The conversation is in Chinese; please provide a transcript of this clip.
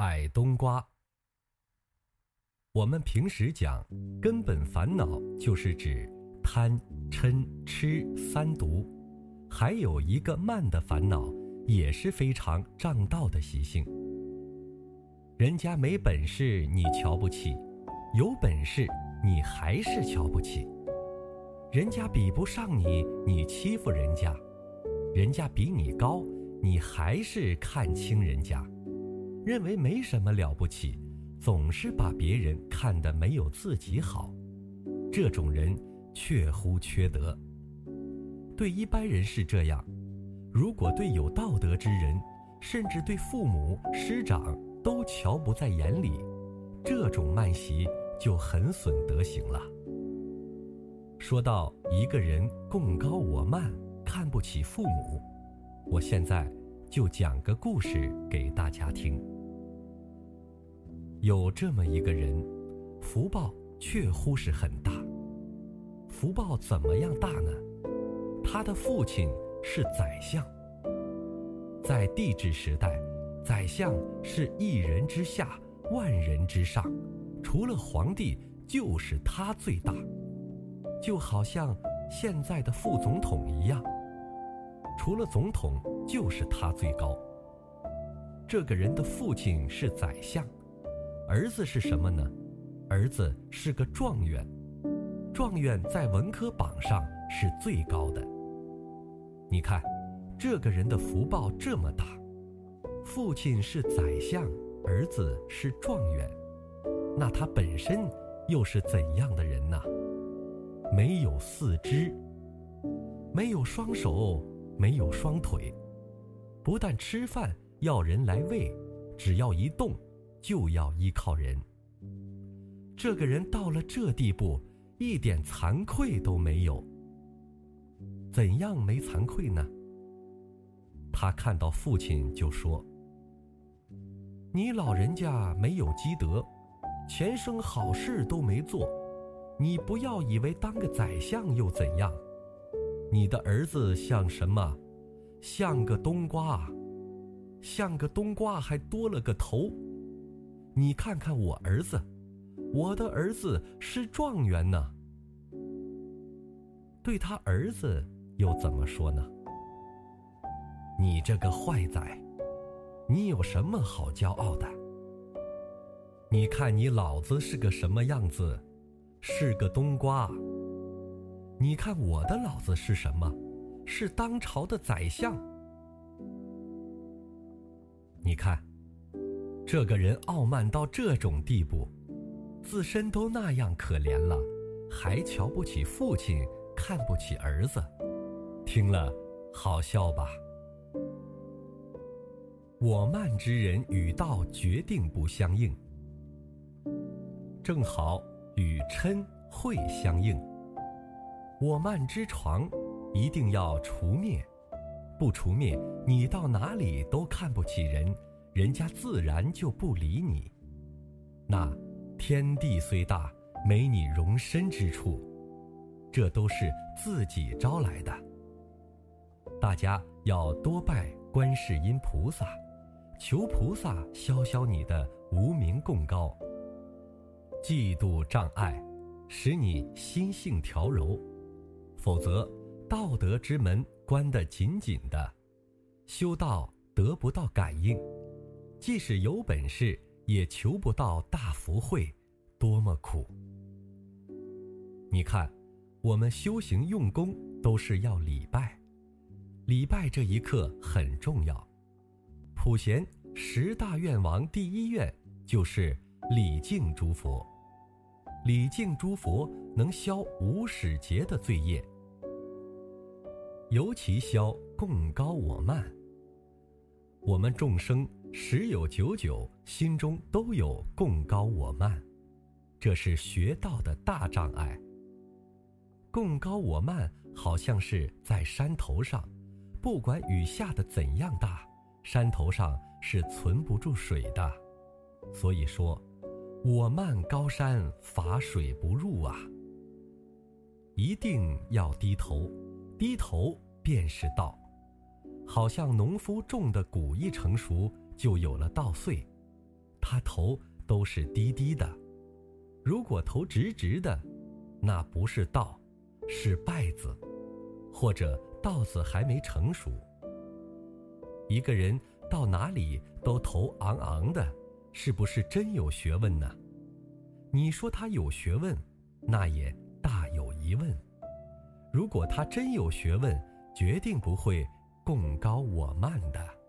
矮冬瓜。我们平时讲根本烦恼，就是指贪、嗔、痴三毒，还有一个慢的烦恼，也是非常障道的习性。人家没本事，你瞧不起；有本事，你还是瞧不起。人家比不上你，你欺负人家；人家比你高，你还是看轻人家，认为没什么了不起。总是把别人看得没有自己好，这种人确乎缺德。对一般人是这样，如果对有道德之人，甚至对父母师长都瞧不在眼里，这种慢习就很损德行了。说到一个人贡高我慢，看不起父母，我现在就讲个故事给大家听。有这么一个人，福报确乎是很大。福报怎么样大呢？他的父亲是宰相，在帝制时代，宰相是一人之下，万人之上，除了皇帝就是他最大，就好像现在的副总统一样，除了总统就是他最高。这个人的父亲是宰相。儿子是什么呢？儿子是个状元，状元在文科榜上是最高的。你看，这个人的福报这么大，父亲是宰相，儿子是状元，那他本身又是怎样的人呢？没有四肢，没有双手，没有双腿，不但吃饭要人来喂，只要一动。就要依靠人。这个人到了这地步，一点惭愧都没有。怎样没惭愧呢？他看到父亲就说：“你老人家没有积德，前生好事都没做，你不要以为当个宰相又怎样？你的儿子像什么？像个冬瓜，像个冬瓜还多了个头。”你看看我儿子，我的儿子是状元呢。对他儿子又怎么说呢？你这个坏仔，你有什么好骄傲的？你看你老子是个什么样子？是个冬瓜。你看我的老子是什么？是当朝的宰相。你看。这个人傲慢到这种地步，自身都那样可怜了，还瞧不起父亲，看不起儿子，听了好笑吧？我慢之人与道决定不相应，正好与嗔会相应。我慢之床一定要除灭，不除灭，你到哪里都看不起人。人家自然就不理你，那天地虽大，没你容身之处，这都是自己招来的。大家要多拜观世音菩萨，求菩萨消消你的无名共高、嫉妒障碍，使你心性调柔，否则道德之门关得紧紧的，修道得不到感应。即使有本事，也求不到大福慧，多么苦！你看，我们修行用功都是要礼拜，礼拜这一刻很重要。普贤十大愿王第一愿就是礼敬诸佛，礼敬诸佛能消无始劫的罪业，尤其消共高我慢。我们众生。十有九九心中都有共高我慢，这是学道的大障碍。共高我慢好像是在山头上，不管雨下的怎样大，山头上是存不住水的。所以说，我慢高山法水不入啊！一定要低头，低头便是道。好像农夫种的谷一成熟。就有了稻穗，他头都是低低的；如果头直直的，那不是稻，是稗子，或者稻子还没成熟。一个人到哪里都头昂昂的，是不是真有学问呢？你说他有学问，那也大有疑问。如果他真有学问，决定不会共高我慢的。